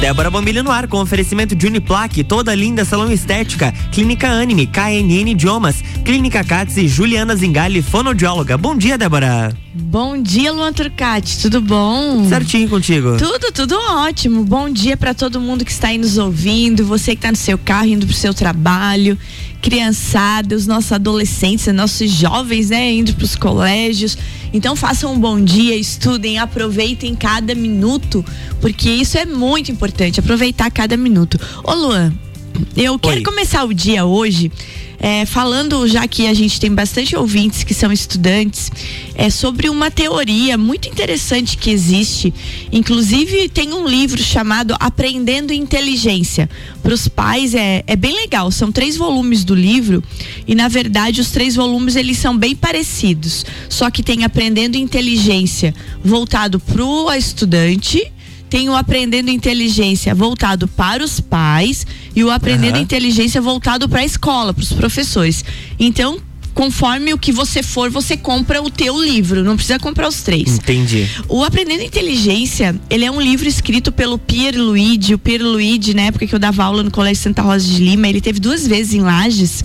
Débora Bombilho no ar com oferecimento de Uniplaque, toda linda salão estética, Clínica Anime, KNN Idiomas, Clínica Cats e Juliana Zingali, fonoaudióloga. Bom dia, Débora. Bom dia, Luan Turcati, tudo bom? Certinho contigo. Tudo, tudo ótimo. Bom dia para todo mundo que está aí nos ouvindo, você que está no seu carro indo pro seu trabalho, criançada, os nossos adolescentes, nossos jovens, né, indo para os colégios. Então façam um bom dia, estudem, aproveitem cada minuto, porque isso é muito importante, aproveitar cada minuto. Ô Luan, eu quero Oi. começar o dia hoje é, falando, já que a gente tem bastante ouvintes que são estudantes, é sobre uma teoria muito interessante que existe. Inclusive, tem um livro chamado Aprendendo Inteligência. Para os pais é, é bem legal. São três volumes do livro e, na verdade, os três volumes eles são bem parecidos. Só que tem Aprendendo Inteligência voltado para o estudante tem o Aprendendo Inteligência voltado para os pais e o Aprendendo Aham. Inteligência voltado para a escola, para os professores. Então, conforme o que você for, você compra o teu livro, não precisa comprar os três. Entendi. O Aprendendo Inteligência, ele é um livro escrito pelo Pierre Luigi. O Pierre Luigi, na época que eu dava aula no Colégio Santa Rosa de Lima, ele teve duas vezes em Lages.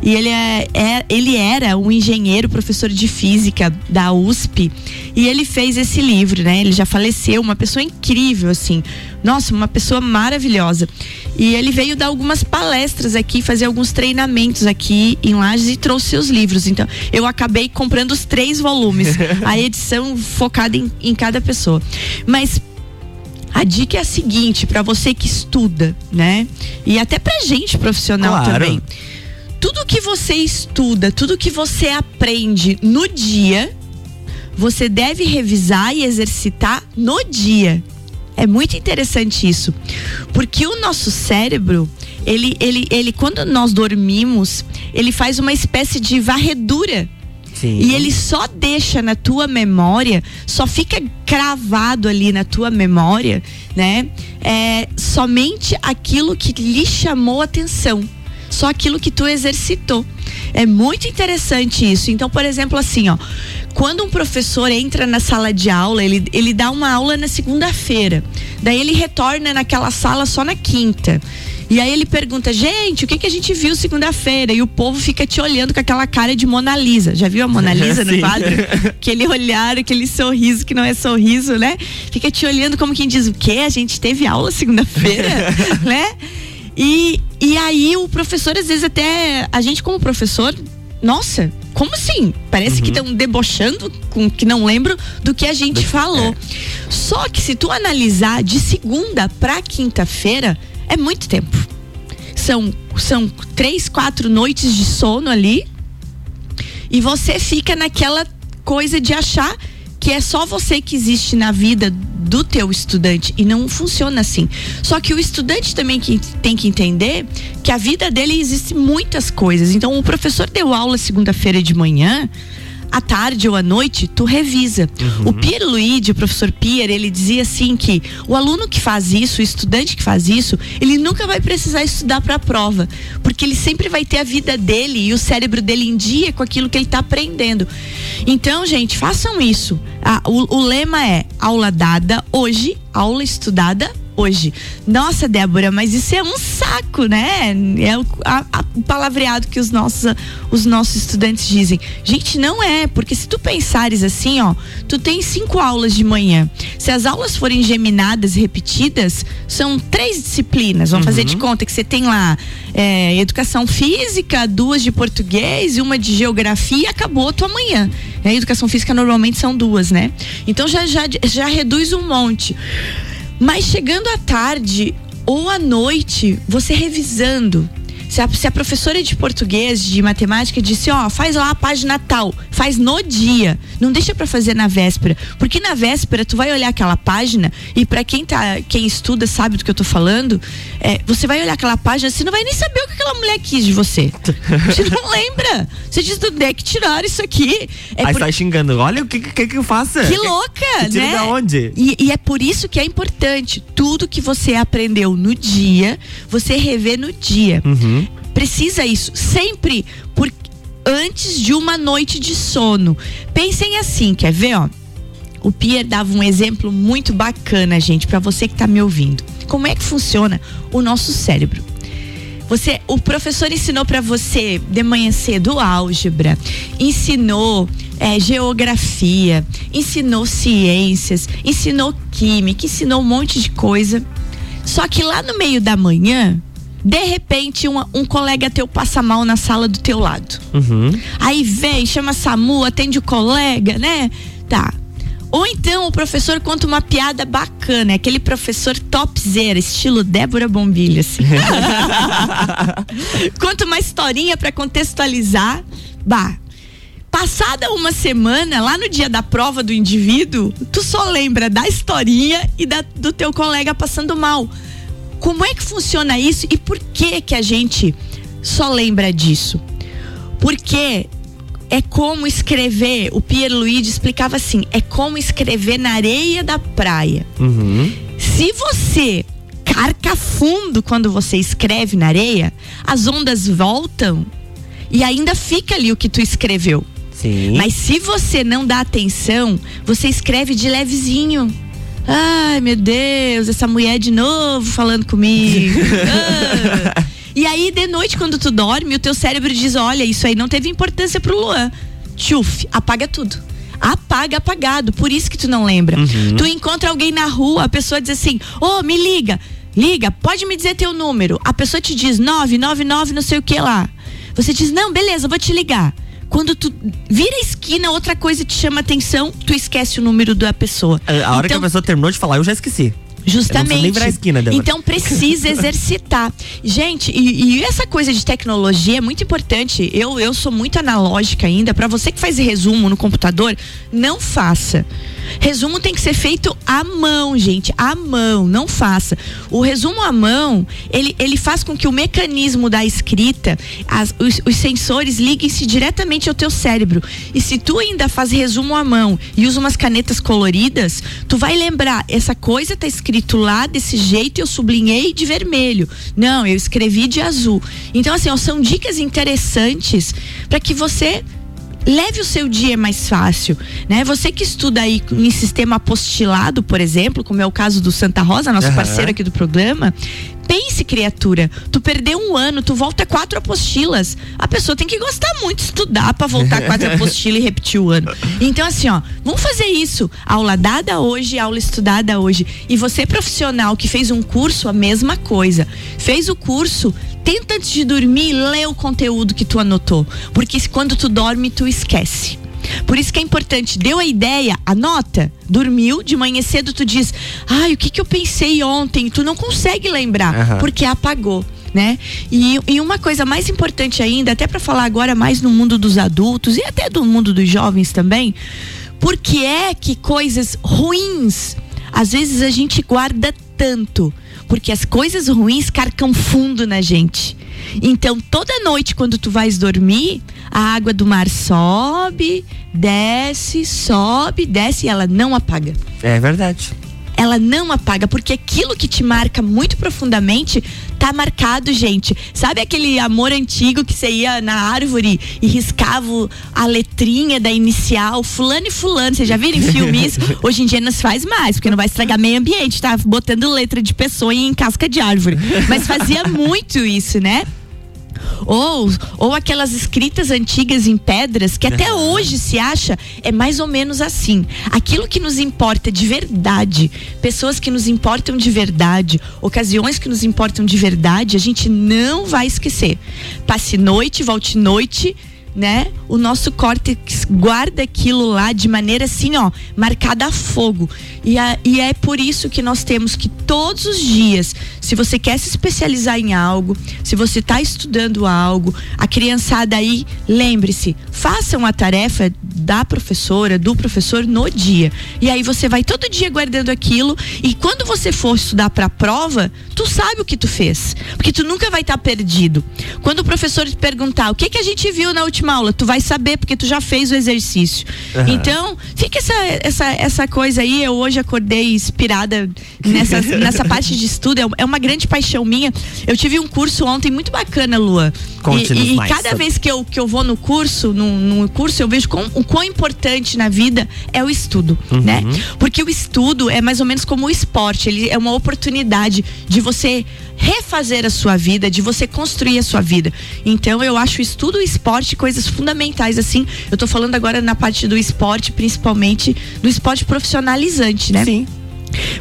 E ele, é, é- ele era um engenheiro, professor de física da USP. E ele fez esse livro, né? Ele já faleceu, uma pessoa incrível, assim. Nossa, uma pessoa maravilhosa. E ele veio dar algumas palestras aqui, fazer alguns treinamentos aqui em Lages e trouxe seus livros. Então, eu acabei comprando os três volumes. a edição focada em, em cada pessoa. Mas a dica é a seguinte, para você que estuda, né? E até pra gente profissional Claro. também. Tudo que você estuda, tudo que você aprende no dia, você deve revisar e exercitar no dia. É muito interessante isso. Porque o nosso cérebro, ele, ele, ele, quando nós dormimos, ele faz uma espécie de varredura Sim. e ele só deixa na tua memória, só fica cravado ali na tua memória, né? É, somente aquilo que lhe chamou atenção. Só aquilo que tu exercitou. É muito interessante isso. Então, por exemplo, assim, ó, quando um professor entra na sala de aula, ele, ele dá uma aula na segunda-feira. Daí ele retorna naquela sala só na quinta. E aí ele pergunta, gente, o que, que a gente viu segunda-feira? E o povo fica te olhando com aquela cara de Mona Lisa. Já viu a Mona Lisa no quadro? Aquele olhar, aquele sorriso que não é sorriso, né? Fica te olhando como quem diz, o quê? A gente teve aula segunda-feira, né? E, e aí o professor, às vezes até, a gente como professor, nossa, como assim? Parece que estão debochando com que não lembro do que a gente Do- falou. Só que se tu analisar de segunda pra quinta-feira, é muito tempo. São, são três, quatro noites de sono ali. E você fica naquela coisa de achar que é só você que existe na vida do teu estudante e não funciona assim. Só que o estudante também que tem que entender que a vida dele existe muitas coisas. Então o professor deu aula segunda-feira de manhã, à tarde ou à noite, tu revisa. O Pierre Luigi, o professor Pierre, ele dizia assim que o aluno que faz isso, o estudante que faz isso, ele nunca vai precisar estudar para a prova, porque ele sempre vai ter a vida dele e o cérebro dele em dia com aquilo que ele está aprendendo. Então, gente, façam isso. Ah, o, o lema é aula dada hoje, aula estudada hoje. Nossa, Débora, mas isso é um saco, né? É o, a- a- o palavreado que os nossos, os nossos estudantes dizem. Gente, não é, porque se tu pensares assim, ó, tu tem cinco aulas de manhã. Se as aulas forem geminadas e repetidas, são três disciplinas. Vamos fazer de conta que você tem lá é, educação física, duas de português e uma de geografia e acabou a tua manhã. A educação física normalmente são duas, né? Então já, já, já reduz um monte. Mas chegando à tarde ou à noite, você revisando. Se a, se a professora de português, de matemática, disse, ó, faz lá a página tal, faz no dia, não deixa pra fazer na véspera, porque na véspera tu vai olhar aquela página e pra quem tá, quem estuda sabe do que eu tô falando, é, você vai olhar aquela página, você não vai nem saber o que aquela mulher quis de você. Você não lembra? Você diz, onde é que tiraram isso aqui? É Aí por- sai xingando. Olha o que, que, que eu faço. que louca, que né? da onde? E, e é por isso que é importante. Tudo que você aprendeu no dia, você rever no dia. Uhum. Precisa isso sempre por, antes de uma noite de sono. Pensem assim, quer ver, ó? O Pierre dava um exemplo muito bacana, gente, para você que tá me ouvindo. como é que funciona o nosso cérebro. Você, o professor ensinou para você de manhã cedo álgebra, ensinou é, geografia, ensinou ciências, ensinou química, ensinou um monte de coisa. Só que lá no meio da manhã, de repente, um, um colega teu passa mal na sala do teu lado. Uhum. Aí vem, chama SAMU, atende o colega, né? Tá. Ou então o professor conta uma piada bacana, é aquele professor topzera, estilo Débora Bombilha. Assim. conta uma historinha para contextualizar. Bah, passada uma semana, lá no dia da prova do indivíduo, tu só lembra da historinha e da, do teu colega passando mal. Como é que funciona isso e por que que a gente só lembra disso? Porque é como escrever, o Pierre Luigi explicava assim, é como escrever na areia da praia. Uhum. Se você carca fundo quando você escreve na areia, as ondas voltam e ainda fica ali o que tu escreveu. Sim. Mas se você não dá atenção, você escreve de levezinho. Ai, meu Deus, essa mulher de novo falando comigo. Ah. E aí, de noite, quando tu dorme, o teu cérebro diz: Olha, isso aí não teve importância pro Luan. Tchuf, apaga tudo. Apaga apagado. Por isso que tu não lembra. Uhum. Tu encontra alguém na rua, a pessoa diz assim: Ô, oh, me liga. Liga, pode me dizer teu número. A pessoa te diz 999, não sei o que lá. Você diz: Não, beleza, vou te ligar. Quando tu vira a esquina, outra coisa te chama atenção, tu esquece o número da pessoa. A hora que a Então, pessoa terminou de falar, eu já esqueci. Justamente. esquina, então precisa exercitar. Gente, e, e essa coisa de tecnologia é muito importante. Eu, eu sou muito analógica ainda. Para você que faz resumo no computador, não faça. Resumo tem que ser feito à mão, gente, à mão, não faça. O resumo à mão, ele, ele faz com que o mecanismo da escrita, as- os, os sensores liguem-se diretamente ao teu cérebro. E se tu ainda faz resumo à mão e usa umas canetas coloridas, tu vai lembrar, essa coisa tá escrito lá desse jeito eu sublinhei de vermelho. Não, eu escrevi de azul. Então, assim, ó, são dicas interessantes para que você leve o seu dia mais fácil, né? Você que estuda aí em sistema apostilado, por exemplo, como é o caso do Santa Rosa, nosso Aham. parceiro aqui do programa, pense, criatura, tu perdeu um ano, tu volta quatro apostilas. A pessoa tem que gostar muito de estudar para voltar quatro apostilas e repetir o ano. Então assim, ó, vamos fazer isso. Aula dada hoje, aula estudada hoje. E você profissional que fez um curso, a mesma coisa. Fez o curso, tenta antes de dormir ler o conteúdo que tu anotou, porque quando tu dorme tu esquece. Por isso que é importante, deu a ideia, anota. Dormiu, de manhã cedo tu diz: "Ai, o que que eu pensei ontem?" Tu não consegue lembrar, Aham. porque apagou. Né? E, e uma coisa mais importante ainda, até para falar agora mais no mundo dos adultos e até do mundo dos jovens também, por que é que coisas ruins às vezes a gente guarda tanto? Porque as coisas ruins carcam fundo na gente. Então, toda noite, quando tu vais dormir, a água do mar sobe, desce, sobe, desce e ela não apaga É verdade. ela não apaga, porque aquilo que te marca muito profundamente tá marcado, gente. Sabe aquele amor antigo que você ia na árvore e riscava a letrinha da inicial, fulano e fulano, vocês já viram em filmes? Hoje em dia não se faz mais, porque não vai estragar meio ambiente, tá botando letra de pessoa em casca de árvore. Mas fazia muito isso, né? Ou, ou aquelas escritas antigas em pedras que até hoje se acha é mais ou menos assim. Aquilo que nos importa de verdade, pessoas que nos importam de verdade, ocasiões que nos importam de verdade, a gente não vai esquecer. Passe noite, volte noite, né? O nosso córtex guarda aquilo lá de maneira assim, ó, marcada a fogo. E, a- e é por isso que nós temos que todos os dias, se você quer se especializar em algo, se você está estudando algo, a criançada aí, lembre-se, façam a tarefa da professora, do professor no dia. E aí você vai todo dia guardando aquilo e quando você for estudar para a prova, tu sabe o que tu fez, porque tu nunca vai estar perdido. Quando o professor te perguntar o que que a gente viu na última aula, tu vai saber, porque tu já fez o exercício. Uhum. Então, fica essa, essa, essa coisa aí. Eu hoje acordei inspirada nessa, nessa parte de estudo. É, é uma grande paixão minha. Eu tive um curso ontem muito bacana, Lua. E, e cada vez que eu, que eu vou no curso, no, no curso, eu vejo com, o quão importante na vida é o estudo, uhum. né? Porque o estudo é mais ou menos como o esporte. Ele é uma oportunidade de você refazer a sua vida, de você construir a sua vida. Então eu acho estudo e esporte coisas fundamentais assim. Eu tô falando agora na parte do esporte, principalmente do esporte profissionalizante, né? Sim.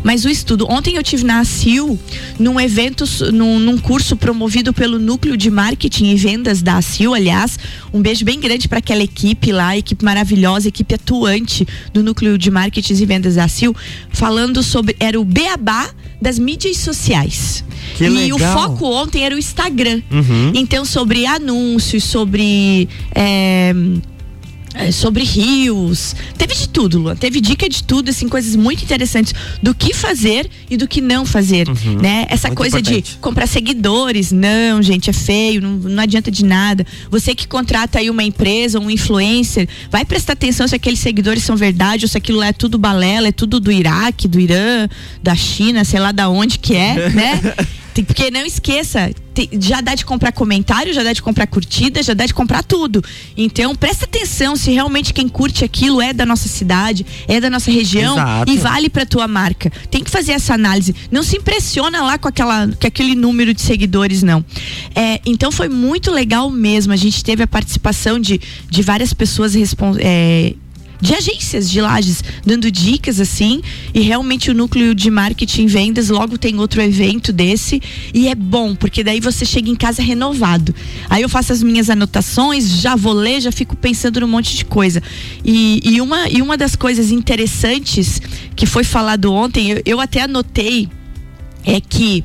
Mas o estudo. Ontem eu tive na ACIL, num evento, num, num, curso promovido pelo Núcleo de Marketing e Vendas da ACIL. Aliás, um beijo bem grande para aquela equipe lá, equipe maravilhosa, equipe atuante do Núcleo de Marketing e Vendas da ACIL, falando sobre. Era o Beabá das mídias sociais. Que e legal. o foco ontem era o Instagram. Uhum. Então, sobre anúncios, sobre. É, sobre rios. Teve de tudo, Luan. Teve dica de tudo, assim, coisas muito interessantes do que fazer e do que não fazer, uhum. né? Essa muito coisa importante. de comprar seguidores, não, gente, é feio, não, não adianta de nada. Você que contrata aí uma empresa, um influencer, vai prestar atenção se aqueles seguidores são verdade ou se aquilo lá é tudo balela, é tudo do Iraque, do Irã, da China, sei lá da onde que é, né? Porque não esqueça, já dá de comprar comentário, já dá de comprar curtida, já dá de comprar tudo. Então, presta atenção se realmente quem curte aquilo é da nossa cidade, é da nossa região Exato. e vale para tua marca. Tem que fazer essa análise. Não se impressiona lá com aquela, com aquele número de seguidores, não. É, então, foi muito legal mesmo. A gente teve a participação de, de várias pessoas é, de agências de lajes, dando dicas assim. E realmente o núcleo de marketing e vendas logo tem outro evento desse. E é bom, porque daí você chega em casa renovado. Aí eu faço as minhas anotações, já vou ler, já fico pensando num monte de coisa. E, e, uma, e uma das coisas interessantes que foi falado ontem, eu, eu até anotei, é que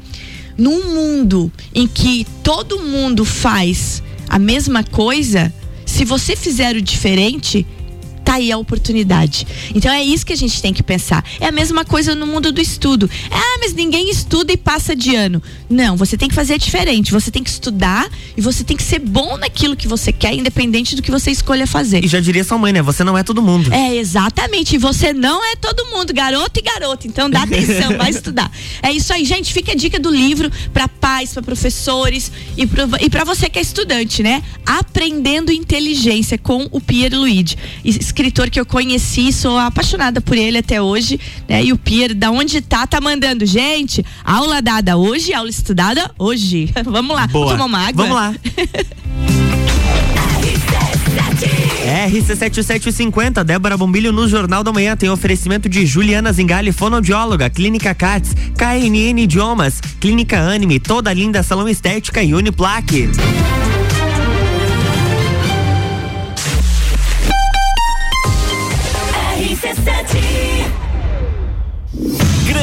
num mundo em que todo mundo faz a mesma coisa, se você fizer o diferente, tá aí a oportunidade. Então é isso que a gente tem que pensar. É a mesma coisa no mundo do estudo. Ah, mas ninguém estuda e passa de ano. Não, você tem que fazer diferente. Você tem que estudar e você tem que ser bom naquilo que você quer, independente do que você escolha fazer. E já diria sua mãe, né? Você não é todo mundo. É, exatamente. E você não é todo mundo, garoto e garota. Então dá atenção, vai estudar. É isso aí, gente. Fica a dica do livro para pais, para professores e para você que é estudante, né? Aprendendo inteligência com o Pierre Luigi escritor que eu conheci, sou apaixonada por ele até hoje, né? E o Pierre, da onde tá, tá mandando, gente, aula dada hoje, aula estudada hoje. Vamos lá, Boa. tomar uma água? Vamos lá. RC7750, Débora Bombilho no Jornal da Manhã tem oferecimento de Juliana Zingali, fonoaudióloga, Clínica Cats, KNN Idiomas, Clínica Anime, toda linda salão estética e Uniplaque.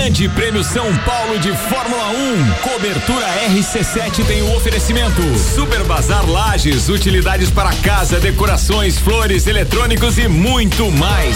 Grande Prêmio São Paulo de Fórmula 1. Cobertura RC7 tem o oferecimento. Super Bazar Lages, utilidades para casa, decorações, flores, eletrônicos e muito mais.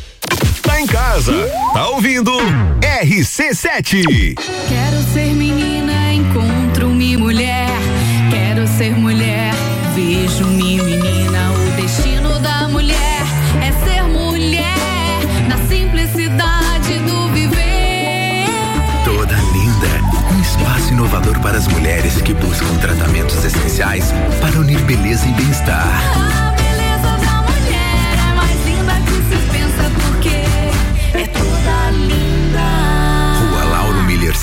Tá em casa, tá ouvindo RC7. Quero ser menina, encontro-me mulher. Quero ser mulher, vejo-me menina. O destino da mulher é ser mulher na simplicidade do viver. Toda linda, um espaço inovador para as mulheres que buscam tratamentos essenciais para unir beleza e bem-estar.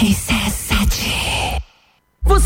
Hey, Sam.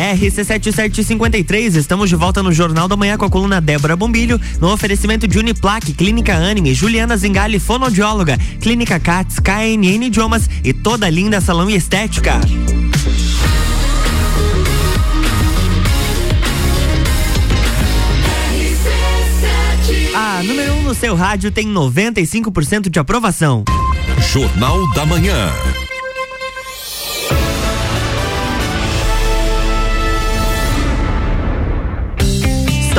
RC7753, estamos de volta no Jornal da Manhã com a coluna Débora Bombilho, no oferecimento de Uniplaque, Clínica Anime, Juliana Zingali, fonoaudióloga, Clínica Cats, KNN Idiomas e toda linda salão e estética. A número 1 um no seu rádio tem 95% de aprovação. Jornal da Manhã.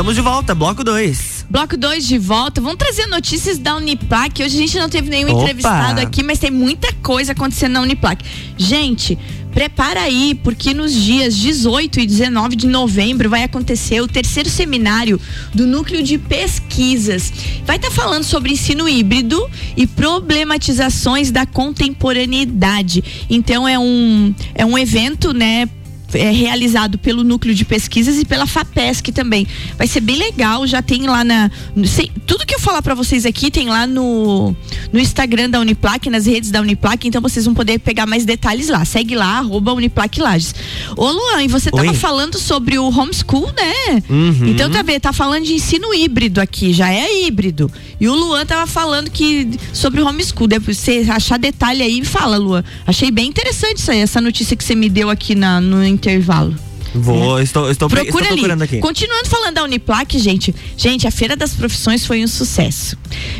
Estamos de volta, bloco 2. Bloco 2 de volta. Vamos trazer notícias da Uniplac. Hoje a gente não teve nenhum Opa! entrevistado aqui, mas tem muita coisa acontecendo na Uniplac. Gente, prepara aí, porque nos dias 18 e 19 de novembro vai acontecer o terceiro seminário do Núcleo de Pesquisas. Vai estar falando sobre ensino híbrido e problematizações da contemporaneidade. Então é um é um evento, né? É realizado pelo núcleo de pesquisas e pela FAPESC também. Vai ser bem legal, já tem lá na. sei- tudo que eu falar pra vocês aqui tem lá no, no Instagram da Uniplac, nas redes da Uniplac, então vocês vão poder pegar mais detalhes lá. Segue lá, arroba Uniplac Lages. Ô Luan, e você tava Oi. falando sobre o homeschool, né? Uhum. Então tá vendo, tá falando de ensino híbrido aqui, já é híbrido. E o Luan tava falando que sobre o homeschool. Depois você achar detalhe aí, fala, Luan. Achei bem interessante isso aí, essa notícia que você me deu aqui na, no intervalo. Vou, estou, estou, pre- Procura estou procurando ali. aqui. Continuando falando da Uniplac, gente. Gente, a Feira das Profissões foi um sucesso.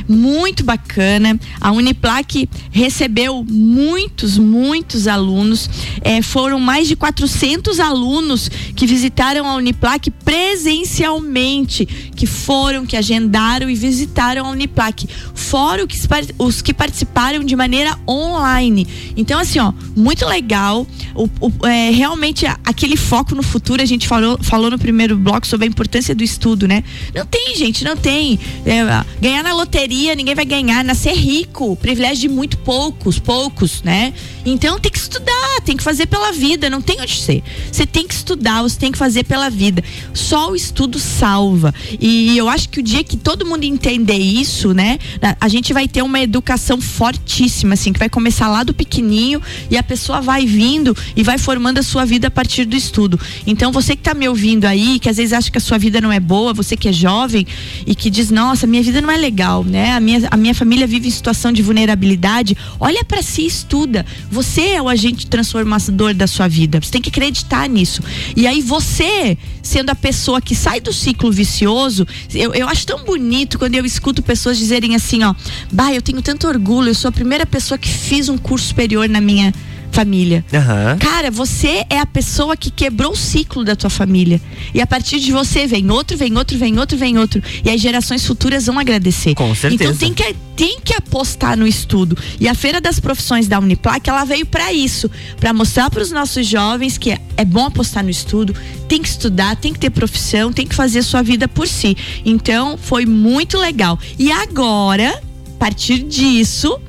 Muito bacana. A Uniplac recebeu muitos, muitos alunos. Eh, foram mais de 400 alunos que visitaram a Uniplac presencialmente, que foram, que agendaram e visitaram a Uniplac. Fora que os que participaram de maneira online. Então, assim, ó, muito legal. O, o- é, realmente aquele foco no futuro, a gente falou, falou no primeiro bloco sobre a importância do estudo, né? Não tem, gente, não tem. É, ganhar na loteria, ninguém vai ganhar. Nascer rico, privilégio de muito poucos, poucos, né? Então tem que estudar, tem que fazer pela vida, não tem onde ser. Você tem que estudar, você tem que fazer pela vida. Só o estudo salva. E eu acho que o dia que todo mundo entender isso, né? A gente vai ter uma educação fortíssima, assim, que vai começar lá do pequenininho e a pessoa vai vindo e vai formando a sua vida a partir do estudo. Então, você que tá me ouvindo aí, que às vezes acha que a sua vida não é boa, você que é jovem e que diz, nossa, minha vida não é legal, né? A minha, a minha família vive em situação de vulnerabilidade. Olha para si e estuda. Você é o agente transformador da sua vida. Você tem que acreditar nisso. E aí, você, sendo a pessoa que sai do ciclo vicioso, eu, eu acho tão bonito quando eu escuto pessoas dizerem assim, ó, bah, eu tenho tanto orgulho, eu sou a primeira pessoa que fiz um curso superior na minha família. Aham. Cara, você é a pessoa que quebrou o ciclo da tua família. E a partir de você vem outro, vem outro, vem outro, vem outro. E as gerações futuras vão agradecer. Com certeza. Então tem que, tem que apostar no estudo. E a Feira das Profissões da Uniplac, ela veio para isso, para mostrar para os nossos jovens que é, é bom apostar no estudo, tem que estudar, tem que ter profissão, tem que fazer sua vida por si. Então, foi muito legal. E agora, a partir disso,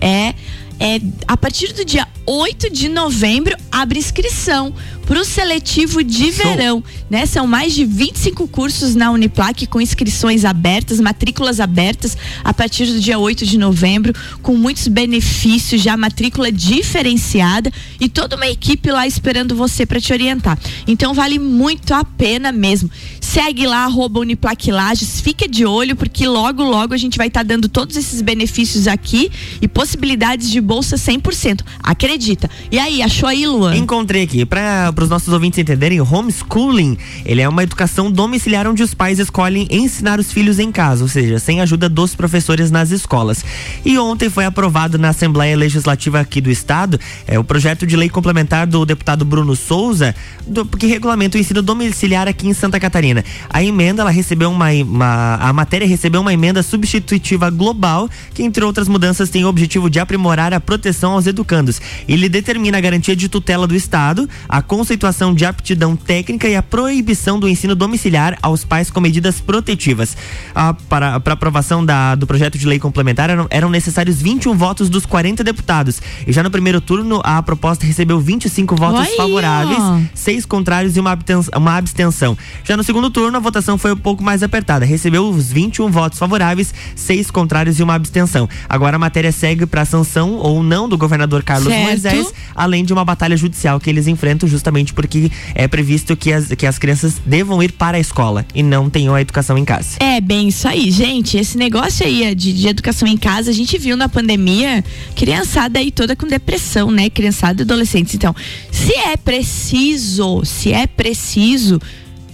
é é, a partir do dia 8 de novembro abre inscrição para o seletivo de Show. verão, né? São mais de 25 cursos na Uniplac com inscrições abertas, matrículas abertas a partir do dia 8 de novembro, com muitos benefícios, já matrícula diferenciada e toda uma equipe lá esperando você para te orientar. Então vale muito a pena mesmo. Segue lá arroba Uniplac Lages, fica de olho porque logo logo a gente vai estar dando todos esses benefícios aqui e possibilidades de bolsa 100%. Acredita. E aí, achou aí, Luan? Encontrei aqui, para os nossos ouvintes entenderem, homeschooling, ele é uma educação domiciliar onde os pais escolhem ensinar os filhos em casa, ou seja, sem ajuda dos professores nas escolas. E ontem foi aprovado na Assembleia Legislativa aqui do Estado é, o projeto de lei complementar do deputado Bruno Souza, do, que regulamenta o ensino domiciliar aqui em Santa Catarina. A emenda, ela recebeu uma, uma- a matéria recebeu uma emenda substitutiva global, que entre outras mudanças tem o objetivo de aprimorar a proteção aos educandos. Ele determina a garantia de tutela do Estado, a conceituação de aptidão técnica e a proibição do ensino domiciliar aos pais com medidas protetivas. Ah, para, para aprovação da- do projeto de lei complementar eram, eram necessários 21 votos dos 40 deputados. E já no primeiro turno, a proposta recebeu 25 votos favoráveis, seis contrários e uma absten- uma abstenção. Já no segundo turno, a votação foi um pouco mais apertada. Recebeu os 21 votos favoráveis, seis contrários e uma abstenção. Agora a matéria segue para sanção ou não do governador Carlos Certo. Moisés, além de uma batalha judicial que eles enfrentam justamente porque é previsto que as, que as crianças devam ir para a escola e não tenham a educação em casa. É, bem isso aí, gente. Esse negócio aí é de, de educação em casa, a gente viu na pandemia criançada aí toda com depressão, né? Criançada e adolescentes. Então, se é preciso, se é preciso,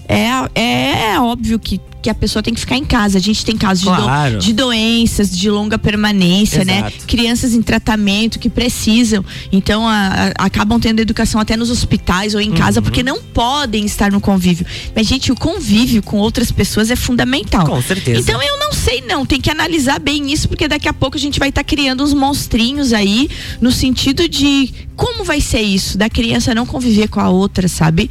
é, é óbvio que, que a pessoa tem que ficar em casa. A gente tem casos de, do- Claro. de doenças de longa permanência, né? Exato. Crianças em tratamento que precisam. Então, a- a- acabam tendo educação até nos hospitais ou em casa, Uhum. porque não podem estar no convívio. Mas, gente, o convívio com outras pessoas é fundamental. Com certeza. Então eu não sei não, tem que analisar bem isso, porque daqui a pouco a gente vai estar criando uns monstrinhos aí, no sentido de como vai ser isso, da criança não conviver com a outra, sabe?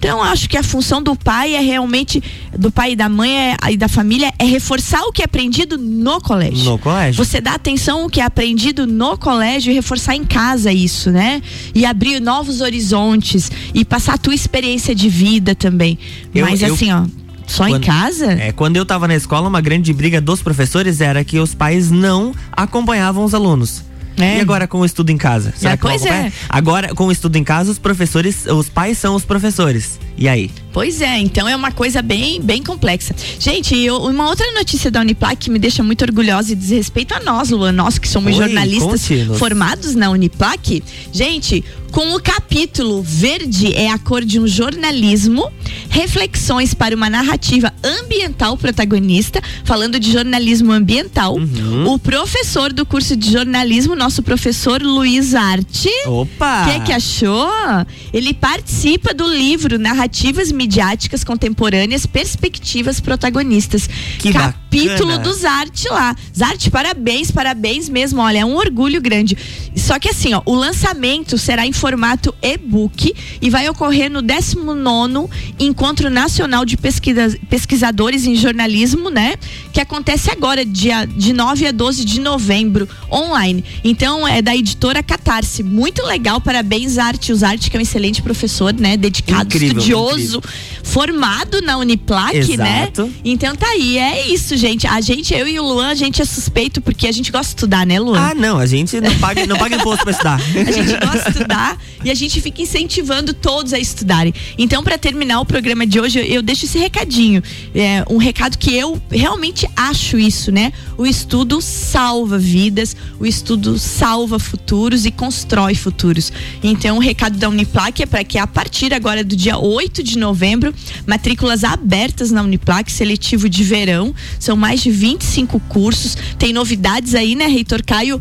Então acho que a função do pai é realmente, do pai e da mãe é- e da família, é reforçar o que é aprendido no colégio. No colégio. Você dá atenção ao que é aprendido no colégio e reforçar em casa isso, né? E abrir novos horizontes e passar a tua experiência de vida também. Eu- Mas eu- assim, ó, só em Quando- casa? É, quando eu tava na escola, uma grande briga dos professores era que os pais não acompanhavam os alunos. É. E agora com o estudo em casa? Será É, que pois é. Agora, com o estudo em casa, os professores, os pais são os professores. E aí? Pois é, então é uma coisa bem, bem complexa. Gente, eu- uma outra notícia da Uniplac que me deixa muito orgulhosa e diz respeito a nós, Luan, nós que somos Oi, jornalistas formados na Uniplac. Gente, com o capítulo Verde é a cor de um jornalismo, reflexões para uma narrativa ambiental protagonista, falando de jornalismo ambiental. Uhum. O professor do curso de jornalismo, nosso professor Luiz Arte. Opa! O que, que achou? Ele participa do livro Narrativas Midiáticas Contemporâneas, Perspectivas Protagonistas. Que Capítulo do Zarte lá. Zarte, parabéns, parabéns mesmo. Olha, é um orgulho grande. Só que assim, ó, o lançamento será em formato e-book e vai ocorrer no 19 Encontro Nacional de Pesquisa- Pesquisadores em Jornalismo, né? Que acontece agora, dia de 9 a 12 de novembro, online. Então, é da editora Catarse. Muito legal, parabéns, Arte. Os Arte, que é um excelente professor, né? Dedicado, Incrível, estudioso, incrível. formado na Uniplac, né? Exato. Então tá aí, é isso, gente. A gente, eu e o Luan, a gente é suspeito porque a gente gosta de estudar, né, Luan? Ah, não, a gente não paga, não paga imposto pra estudar. A gente gosta de estudar e a gente fica incentivando todos a estudarem. Então, para terminar o programa de hoje, eu, deixo esse recadinho. É, um recado que eu realmente acho isso, né? O estudo salva vidas, o estudo salva futuros e constrói futuros. Então, o recado da Uniplac é para que a partir agora do dia 8 de novembro, matrículas abertas na Uniplac, seletivo de verão. São mais de 25 cursos. Tem novidades aí, né, Reitor Caio?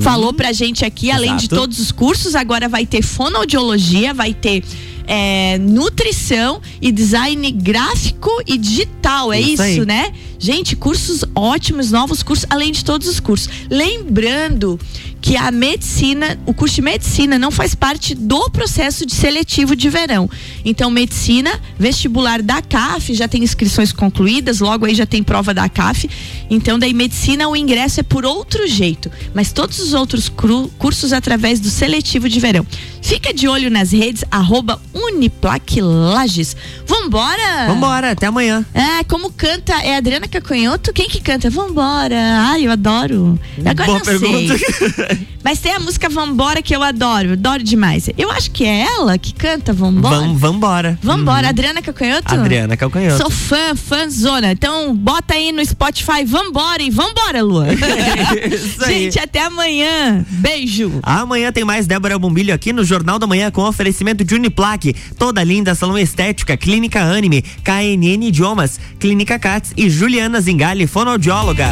Falou pra gente aqui, além de Exato. todos os cursos, agora vai ter fonoaudiologia, vai ter é, nutrição e design gráfico e digital. É Isso isso, né? Gente, cursos ótimos, novos cursos, além de todos os cursos. Lembrando que a medicina, o curso de medicina não faz parte do processo de seletivo de verão. Então, medicina, vestibular da CAF, já tem inscrições concluídas, logo aí já tem prova da CAF. Então, daí medicina o ingresso é por outro jeito, mas todos os outros cru- cursos através do seletivo de verão. Fica de olho nas redes, arroba Uniplac Lages. Vambora! Vambora, até amanhã. É, como canta, é a Adriana Cacanhoto? Quem que canta? Vambora. Ai, eu adoro. Agora Boa não pergunta. sei. Mas tem a música Vambora que eu adoro, adoro demais. Eu acho que é ela que canta Vambora. Vam, vambora. Vambora. Adriana Cacanhoto? Adriana Calcanhoto. Sou fã, fãzona. Então, bota aí no Spotify, vambora e vambora, Lua. Gente, até amanhã. Beijo. Amanhã tem mais Débora Bombilho aqui no Jornal da Manhã com oferecimento de Uniplaque, toda linda salão estética, clínica Anime, KNN Idiomas, clínica Cats e Juliana Zingali, fonoaudióloga.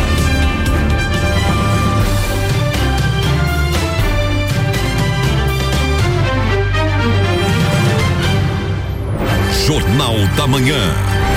Jornal da Manhã.